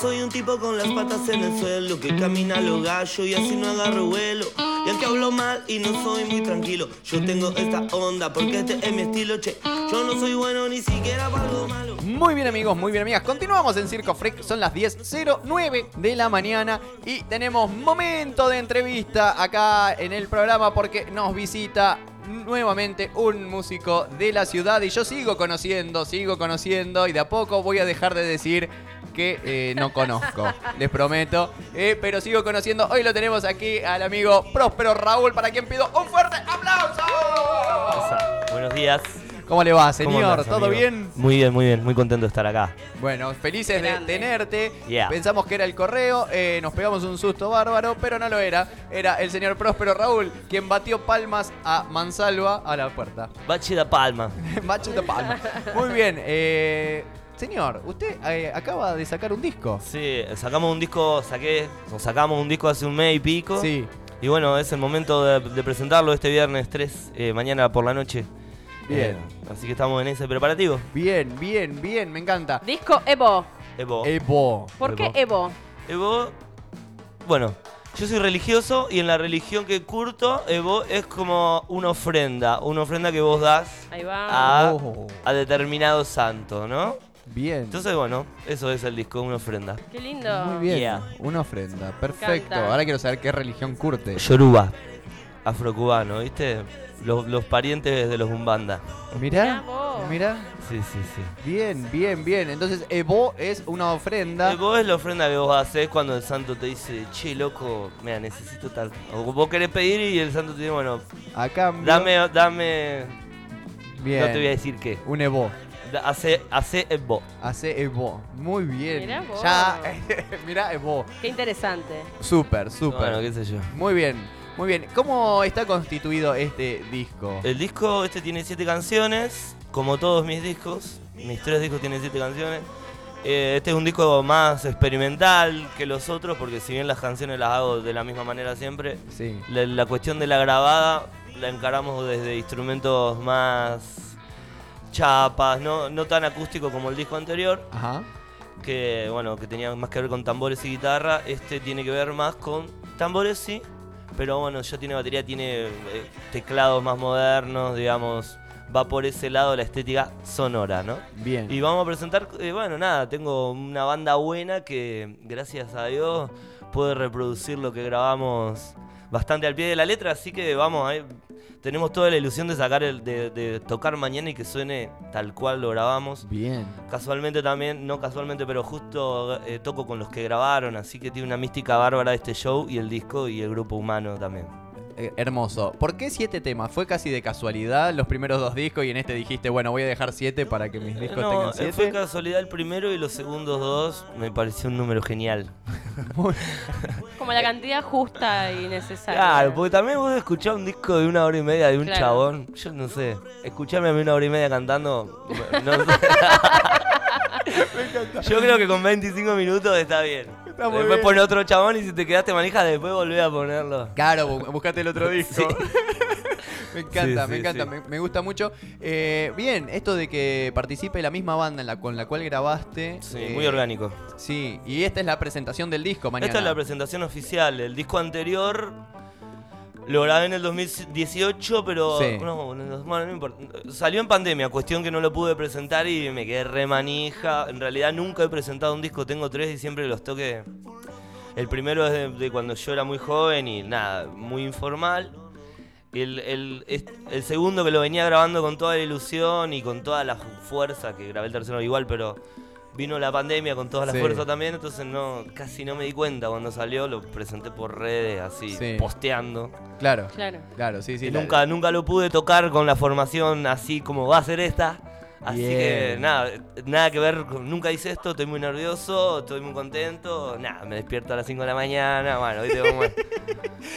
soy un tipo con las patas en el suelo que camina a lo gallo y así no agarro vuelo. Y aunque hablo mal y no soy muy tranquilo, yo tengo esta onda porque este es mi estilo, che. Yo no soy bueno ni siquiera para algo malo. Muy bien amigos, muy bien amigas. Continuamos en Circo Freak, son las 10.09 de la mañana y tenemos momento de entrevista acá en el programa porque nos visita nuevamente un músico de la ciudad y yo sigo conociendo, sigo conociendo y de a poco voy a dejar de decir que eh, no conozco, les prometo, eh, pero sigo conociendo. Hoy lo tenemos aquí al amigo Próspero Raúl para quien pido un fuerte aplauso. Buenos días. ¿Cómo le va, ¿Cómo señor? andás, ¿Todo amigo? bien? Muy bien, muy bien. Muy contento de estar acá. Bueno, felices de tenerte. Yeah. Pensamos que era el correo, eh, nos pegamos un susto bárbaro, pero no lo era. Era el señor Próspero Raúl quien batió palmas a Mansalva a la puerta. Bache da Palma. Macho de palma. Muy bien. eh, señor, usted eh, acaba de sacar un disco. Sí, sacamos un disco, saqué, o sacamos un disco hace un mes y pico. Sí. Y bueno, es el momento de, de presentarlo este viernes 3, eh, mañana por la noche. Bien. Eh, así que estamos en ese preparativo. Bien, bien, bien, me encanta. Disco Evo. Evo. Evo. ¿Por qué Evo. Evo? Bueno, yo soy religioso y en la religión que curto, Evo es como una ofrenda, una ofrenda que vos das Ahí va. a, Oh. a determinado santo, ¿no? Bien. Entonces, bueno, eso es el disco, una ofrenda. Qué lindo. Muy bien. Yeah. Una ofrenda. Perfecto. Ahora quiero saber qué religión curte. Yoruba, afrocubano, ¿viste? Los, los parientes de los Umbanda. Mirá. Mirá. Sí, sí, sí. Bien, bien, bien. Entonces, Evo es una ofrenda. Vos es la ofrenda que vos haces cuando el santo te dice, che, loco, mira, necesito tal. O vos querés pedir y el santo te dice, bueno, A cambio. dame, dame. Bien. No te voy a decir qué. Un Evo. Hace, hace Evo. Hace Evo. Muy bien. Mirá vos. Ya. Mirá Evo. Qué interesante. Súper, súper. Bueno, qué sé yo. Muy bien. Muy bien. ¿Cómo está constituido este disco? El disco este tiene siete canciones, como todos mis discos. Mis tres discos tienen siete canciones. Eh, este es un disco más experimental que los otros, porque si bien las canciones las hago de la misma manera siempre, Sí. la, la cuestión de la grabada la encaramos desde instrumentos más chapas, no, no tan acústico como el disco anterior, Ajá. que bueno, que tenía más que ver con tambores y guitarra. Este tiene que ver más con tambores sí, pero bueno, ya tiene batería, tiene eh, teclados más modernos, digamos, va por ese lado la estética sonora, ¿no? Bien. Y vamos a presentar, eh, bueno, nada, tengo una banda buena que gracias a Dios puede reproducir lo que grabamos bastante al pie de la letra, así que vamos, ahí tenemos toda la ilusión de sacar el, de, de tocar mañana y que suene tal cual lo grabamos. Bien. Casualmente también, no casualmente, pero justo eh, toco con los que grabaron, así que tiene una mística bárbara este show y el disco y el grupo humano también. Eh, hermoso. ¿Por qué siete temas? ¿Fue casi de casualidad los primeros dos discos y en este dijiste, bueno, voy a dejar siete para que mis discos No, tengan eh, siete? fue casualidad el primero y los segundos dos me pareció un número genial. Como la cantidad justa y necesaria. Claro, porque también vos escuchar un disco de una hora y media de un Claro. chabón, yo no sé, escucharme a mí una hora y media cantando, no sé. Yo creo que con 25 minutos está bien. Está muy después bien. pone otro chabón y si te quedaste manija, después volvé a ponerlo. Claro, bu- buscate el otro disco. me encanta, Sí, me sí, encanta, sí. Me, me gusta mucho. Eh, bien, esto de que participe la misma banda en la, con la cual grabaste. Sí, eh, muy orgánico. Sí, y esta es la presentación del disco mañana. Esta es la presentación oficial. El disco anterior lo grabé en el 2018, pero Sí. no, no, bueno, no importa. Salió en pandemia, cuestión que no lo pude presentar y me quedé re manija. En realidad nunca he presentado un disco, tengo tres y siempre los toqué. El primero es de, de cuando yo era muy joven y nada, muy informal. El, el- el segundo que lo venía grabando con toda la ilusión y con toda la fuerza, que grabé el tercero igual, pero vino la pandemia con toda la Sí. fuerza también, entonces no casi no me di cuenta cuando salió, lo presenté por redes así, Sí. posteando. Claro, Claro. claro, sí, sí. y la- nunca, nunca lo pude tocar con la formación así como va a ser esta. Así Bien. que nada, nada que ver, con- nunca hice esto, estoy muy nervioso, estoy muy contento, nada, me despierto a las 5 de la mañana, bueno, viste cómo es.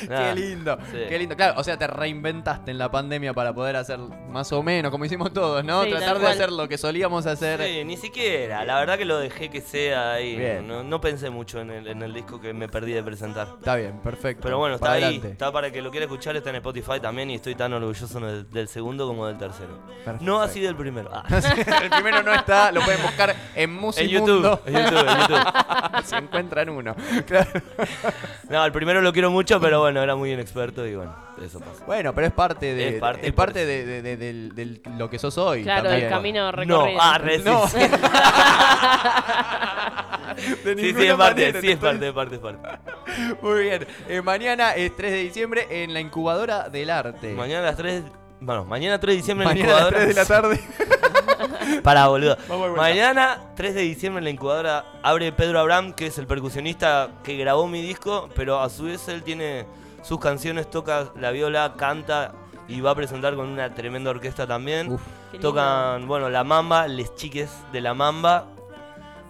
Qué lindo, Sí. qué lindo. Claro, o sea, te reinventaste en la pandemia para poder hacer más o menos, como hicimos todos, ¿no? Sí, Tratar de hacer lo que solíamos hacer. Sí, ni siquiera, la verdad que lo dejé que sea ahí, Bien. no, no pensé mucho en el, en el disco que me perdí de presentar. Está bien, perfecto. Pero bueno, está Para ahí, adelante. está para que lo quiera escuchar, está en Spotify también y estoy tan orgulloso del, del segundo como del tercero. Perfecto. No así del primero. Ah. el primero no está, lo pueden buscar en En Musimundo. YouTube, en YouTube, en YouTube. si encuentran uno. Claro. No, el primero lo quiero mucho, pero bueno, era muy inexperto y bueno, eso pasa. Bueno, pero es parte de, Es parte, es parte de, lo que sos hoy. Claro, también. el camino No, recorrido. ah, re, sí, No. sí. De Sí, sí, es parte, manera, sí, es parte, es parte, es parte. Muy bien. Eh, mañana es 3 de diciembre en la incubadora del arte. Mañana a las 3, bueno, mañana 3 de diciembre en la Mañana a las incubadora. 3 de la tarde. Para, boludo. Mañana, 3 de diciembre, en la incubadora abre Pedro Abraham, que es el percusionista que grabó mi disco, pero a su vez él tiene sus canciones, toca la viola, canta y va a presentar con una tremenda orquesta también. Uf. Tocan, bueno, La Mamba, Les Chiques de La Mamba.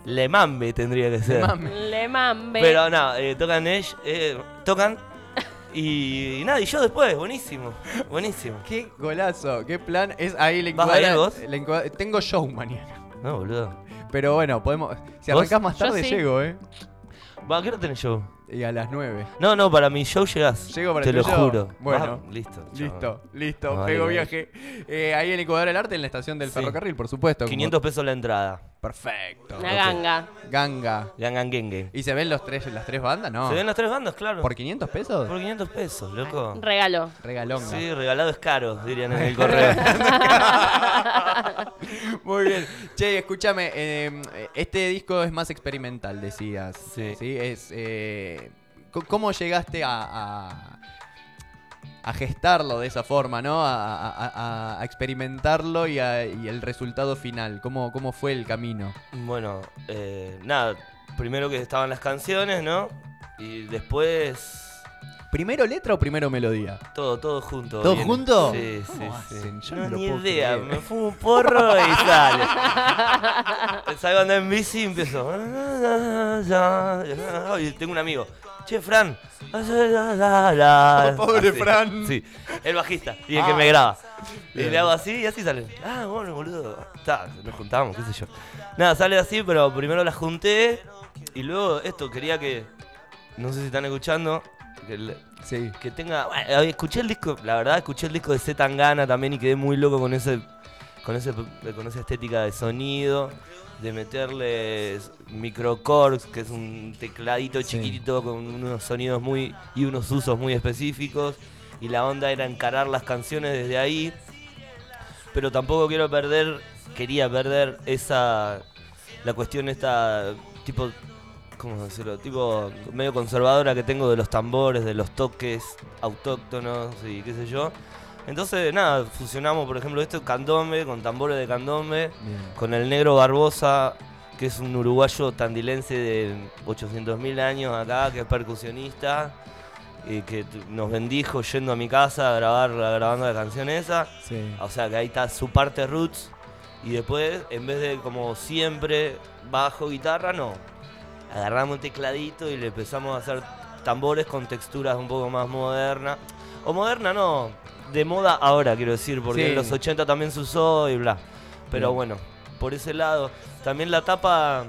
Le Mambe tendría que ser. Le mambe. Pero no, eh, tocan ellos, eh, tocan y, y nada, y yo después, buenísimo, buenísimo. Qué golazo, qué plan. Es ahí la ¿Vas a ir incubadora. vos? Tengo show mañana. No, boludo. Pero bueno, podemos. Si ¿Vos? arrancás más tarde, sí. llego, ¿eh? Va, ¿qué hora tenés show? Y a las 9. No, no, para mi show llegás. Llego para Te el lo tuyo. juro. Bueno. Va, listo. chao. Listo, listo. Ay, Pego ay. viaje. Eh, ahí en el Incubadora del Arte, en la estación del Sí. ferrocarril, por supuesto. como- 500 pesos la entrada. Perfecto. Una ganga. Ganga. Gangan Genge. ¿Y se ven los tres, las tres bandas? No. ¿Se ven las tres bandas? Claro. ¿Por 500 pesos? Por 500 pesos, loco. Regalo. Regalonga. Sí, regalado es caro, dirían en el correo. Muy bien. Che, escúchame, eh, este disco es más experimental, decías. Sí. Es, eh, ¿Cómo llegaste a, a, a gestarlo de esa forma, ¿no? A, experimentarlo y, el resultado final. ¿Cómo, ¿Cómo fue el camino? bueno, eh, nada. Primero que estaban las canciones, ¿no? Y después. ¿Primero letra o primero melodía? Todo, todo junto. ¿Todo junto? Sí, sí, no, no ni idea. creer. Me fumo un porro y sale. Salgo andando en bici y empiezo. Y tengo un amigo. Che, Fran. Pobre Así. Fran. Sí, el bajista. Y el que Ah. me graba. Y le hago así y así sale. Ah, bueno, boludo. Está, nos juntamos, qué sé yo. Nada, sale así, pero primero la junté. Y luego esto, quería que. No sé si están escuchando. Que le- Sí. que tenga. Bueno, escuché el disco, la verdad, escuché el disco de Z Tangana también y quedé muy loco con ese. Con, ese, con esa estética de sonido, de meterle microcords, que es un tecladito Sí. chiquitito con unos sonidos muy. y unos usos muy específicos. Y la onda era encarar las canciones desde ahí. Pero tampoco quiero perder. Quería perder esa. La cuestión esta. tipo. ¿Cómo decirlo? Tipo medio conservadora que tengo de los tambores, de los toques autóctonos y qué sé yo. Entonces, nada, fusionamos, por ejemplo, esto candombe con tambores de candombe, Bien. con el negro Barbosa, que es un uruguayo tandilense de 800.000 años acá, que es percusionista, y que nos bendijo yendo a mi casa a grabar grabando la canción esa. Sí. O sea que ahí está su parte roots. Y después, en vez de como siempre, bajo, guitarra, no. Agarramos un tecladito y le empezamos a hacer tambores con texturas un poco más modernas. O moderna no, de moda ahora quiero decir, porque Sí. en los 80 también se usó y bla. Pero bueno, por ese lado. También la tapa...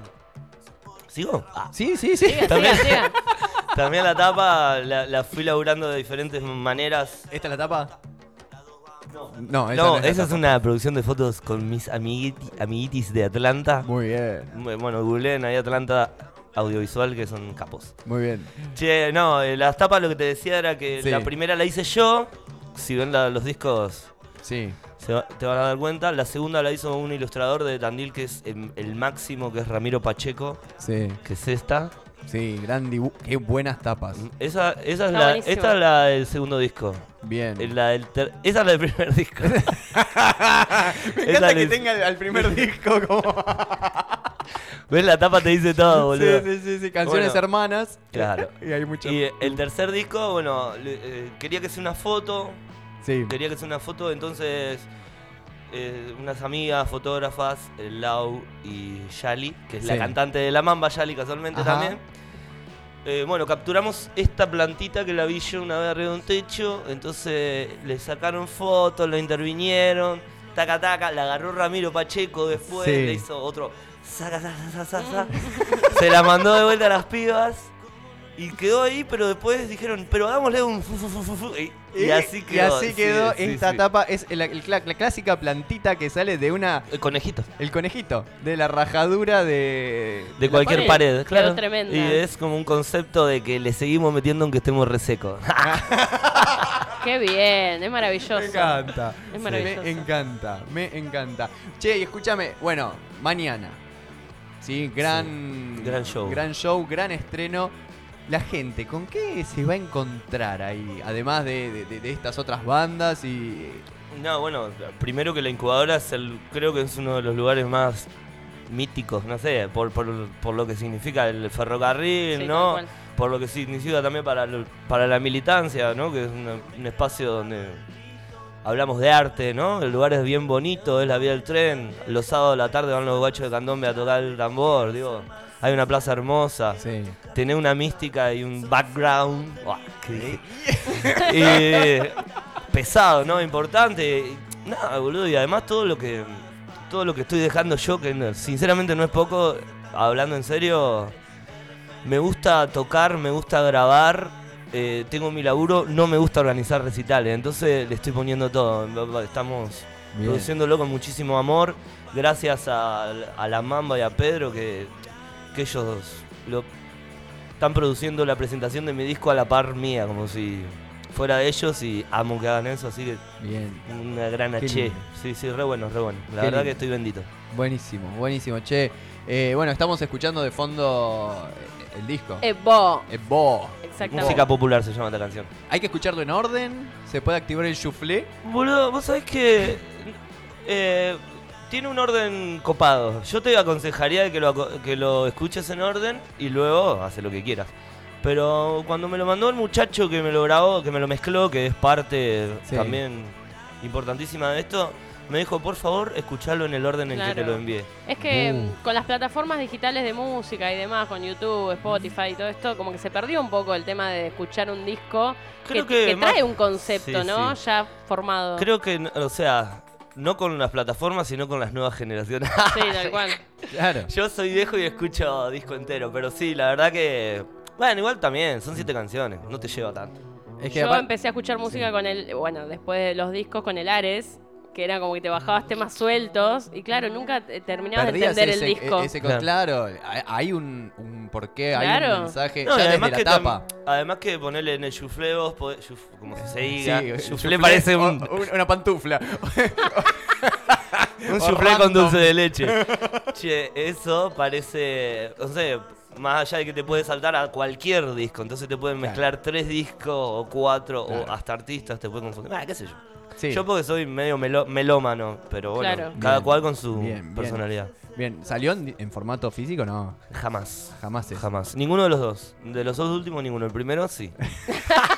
¿Sigo? Ah. Sí, sí, sí. Siga, También- siga, siga. También la tapa la, la fui laburando de diferentes maneras. ¿Esta es la tapa? No, esa No, es la esa es una producción de fotos con mis amiguiti- amiguitis de Atlanta. Muy bien, Bueno, googleen ahí Atlanta Audiovisual, que son capos. muy bien. Che, no, eh, las tapas lo que te decía era que Sí. la primera la hice yo. Si ven la- los discos, Sí. se va- te van a dar cuenta. La segunda la hizo un ilustrador de Tandil, que es em, el máximo, que es Ramiro Pacheco, Sí, que es esta. sí, gran dibujo. Qué buenas tapas. Esa, esa es la, buenísimo. esta es la del segundo disco. Bien. La del ter- esa es la del primer disco. Me esa encanta que tenga el, al primer disco como. ¿Ves? La tapa te dice todo, sí, boludo. sí, sí, sí, canciones Bueno. hermanas. Claro. Y hay mucho. Y el tercer disco, bueno, eh, quería que sea una foto, Sí. quería que sea una foto, entonces eh, unas amigas fotógrafas, el Lau y Yali, que es la Sí. cantante de La Mamba, Yali casualmente Ajá. también. Eh, bueno, capturamos esta plantita que la vi yo una vez arriba de un techo, entonces le sacaron fotos, lo intervinieron, taca taca, la agarró Ramiro Pacheco después, Sí. le hizo otro saca, sa, sa, sa, sa, sa. se la mandó de vuelta a las pibas y quedó ahí, pero después dijeron, pero hagámosle un fu, fu, fu, fu, fu", y Y así Y quedó, así sí, quedó sí, esta sí. tapa. Es la, el cla- la clásica plantita que sale de una. El conejito. El conejito, de la rajadura de. De cualquier pared. claro. tremenda. Y es como un concepto de que le seguimos metiendo aunque estemos resecos. Qué bien, es maravilloso. Me encanta. Es maravilloso. Me encanta, me encanta. Che, y escúchame, bueno, mañana. Sí, gran, Sí, gran show. Gran show, gran estreno. La gente, ¿con qué se va a encontrar ahí? Además de, de- estas otras bandas y. No, bueno, primero que la incubadora es el, creo que es uno de los lugares más míticos, no sé, por, por, por lo que significa el ferrocarril, Sí, ¿no? Por lo que significa también para, el- para la militancia, ¿no? Que es una- un espacio donde hablamos de arte, ¿no? El lugar es bien bonito, es la vía del tren. Los sábados a la tarde van los guachos de candombe a tocar el tambor, digo. Hay una plaza hermosa. Sí. Tener una mística y un background. Uah, ¿qué pesado, ¿no? Importante. Nada, boludo. Y además todo lo que. Todo lo que estoy dejando yo, que sinceramente no es poco, hablando en serio. Me gusta tocar, me gusta grabar. Eh, tengo mi laburo, no me gusta organizar recitales. Entonces le estoy poniendo todo. Estamos Bien. produciéndolo con muchísimo amor. Gracias a, a la Mamba y a Pedro que, que ellos lo, están produciendo la presentación de mi disco a la par mía, como si fuera de ellos y amo que hagan eso, así que Bien. una gran H. Sí, sí, re bueno, re bueno. La Qué verdad lindo. que estoy bendito. Buenísimo, buenísimo. Che, eh, bueno, estamos escuchando de fondo eh, el disco. Evo, Eh, Bo. exactamente. Música popular se llama esta canción. Hay que escucharlo en orden. Se puede activar el chuflé. Boludo, vos sabés que eh, tiene un orden copado. Yo te aconsejaría que lo, que lo escuches en orden y luego hace lo que quieras. Pero cuando me lo mandó el muchacho que me lo grabó, que me lo mezcló, que es parte Sí. también importantísima de esto, me dijo, por favor, escuchalo en el orden en que te lo envié. Es que Uh. con las plataformas digitales de música y demás, con YouTube, Spotify y todo esto, como que se perdió un poco el tema de escuchar un disco Creo que, que que más- trae un concepto, Sí, ¿no? sí. Ya formado. Creo que, o sea, no con las plataformas, sino con las nuevas generaciones. Sí, tal cual. Claro. Yo soy viejo y escucho disco entero, pero sí, la verdad que. Bueno, igual también, son siete canciones, no te lleva tanto. Es que Yo empecé a escuchar música con el, bueno, después de los discos con el Ares, que era como que te bajabas temas sueltos y claro, nunca te- terminabas de entender ese, el disco. ese con- Claro. claro, hay- un, un porqué, hay un mensaje. No, ya desde además la que, tapa. además que ponerle en el chuflé vos, podés- como si se diga. Sí, chuflé chuflé parece o- un, o- una pantufla. un chuflé con dulce de leche. che, eso parece. No sé, más allá de que te puede saltar a cualquier disco, entonces te pueden Claro. mezclar tres discos o cuatro Claro. o hasta artistas te pueden confundir. Ah, qué sé yo. Sí. Yo porque soy medio melo- melómano, pero bueno, Claro. cada Bien, cual con su bien, bien. personalidad. Bien, ¿salió en, en formato físico? No, Jamás. jamás es. Jamás. Ninguno de los dos. De los dos últimos, ninguno. El primero, sí.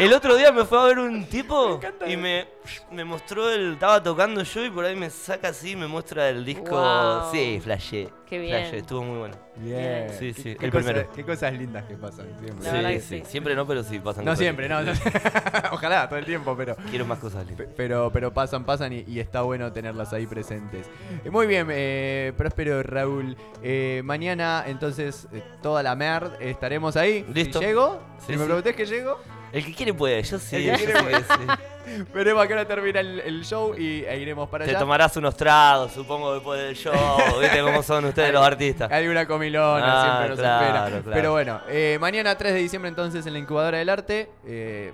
El otro día me fue a ver un tipo y me, me mostró el. Estaba tocando yo y por ahí me saca así y me muestra el disco. Wow. Sí, flashé. Qué bien. Flashé, estuvo muy bueno. Bien. Sí, sí, qué el cosa- primero. Qué cosas lindas que pasan siempre. Sí, que sí, sí. Siempre no, pero sí pasan No siempre, no. Ojalá, todo el tiempo, pero. Quiero más cosas lindas. Pe- Pero, pero pasan, pasan y, y está bueno tenerlas ahí presentes. Eh, Muy bien, eh, Próspero Raúl. Eh, mañana, entonces, eh, toda la merd, estaremos ahí. Listo. Si llego, Sí, si me sí. que llego, El que quiere puede, yo sí. El que quiere puede. sí. veremos a qué hora termina el, el show y e iremos para Te allá. tomarás unos tragos, supongo, después del show. Viste cómo son ustedes los artistas. Hay una comilona, Ah, siempre nos claro, espera. claro. Pero bueno, eh, mañana 3 de diciembre entonces en la incubadora del arte. eh,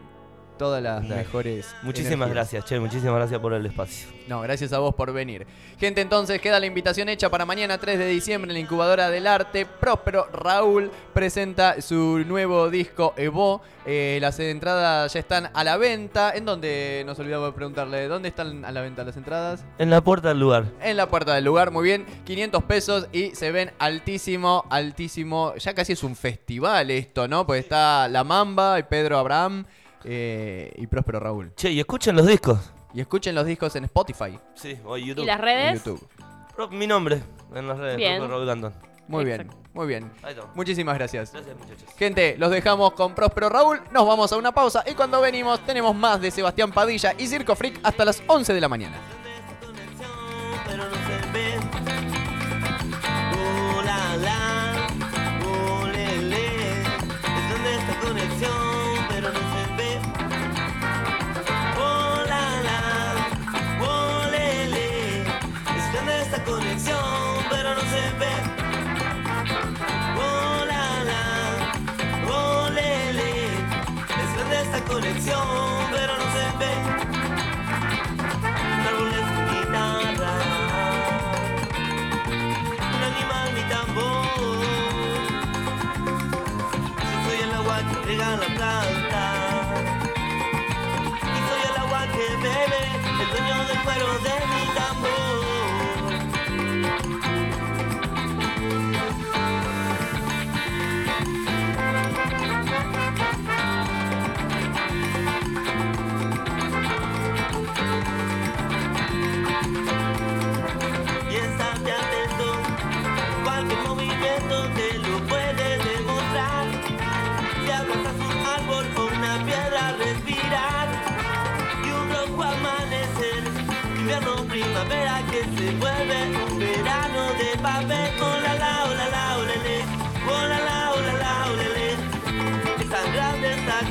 todas las mejores. Muchísimas energías. gracias, che. Muchísimas gracias por el espacio. No, gracias a vos por venir. Gente, entonces queda la invitación hecha para mañana 3 de diciembre en la incubadora del arte. Próspero Raúl presenta su nuevo disco Evo. Eh, las entradas ya están a la venta. ¿En dónde? Nos olvidamos de preguntarle. ¿Dónde están a la venta las entradas? En la puerta del lugar. En la puerta del lugar, muy bien. 500 pesos y se ven altísimo, altísimo. Ya casi es un festival esto, ¿no? Pues está La Mamba y Pedro Abraham eh, y Próspero Raúl. Che, y escuchen los discos. Y escuchen los discos en Spotify. Sí, o YouTube. ¿Y las en redes? YouTube. Pro- Mi nombre en las redes, Bien. Próspero Raúl Gandón. Muy Exacto. bien, muy bien. Ahí está. Muchísimas gracias. Gracias, muchachos. Gente, los dejamos con Próspero Raúl. Nos vamos a una pausa y cuando venimos tenemos más de Sebastián Padilla y Circo Freak hasta las 11 de la mañana.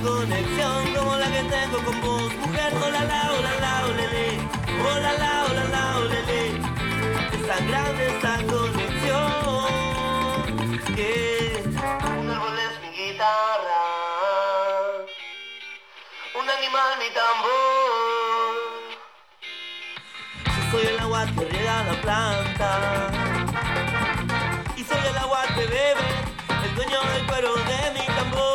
conexión como la que tengo con vos, mujer, hola la, hola la, olele, hola la, hola la, olele, es tan grande esta conexión que un árbol es mi guitarra, un animal mi tambor, yo soy el agua que riega la planta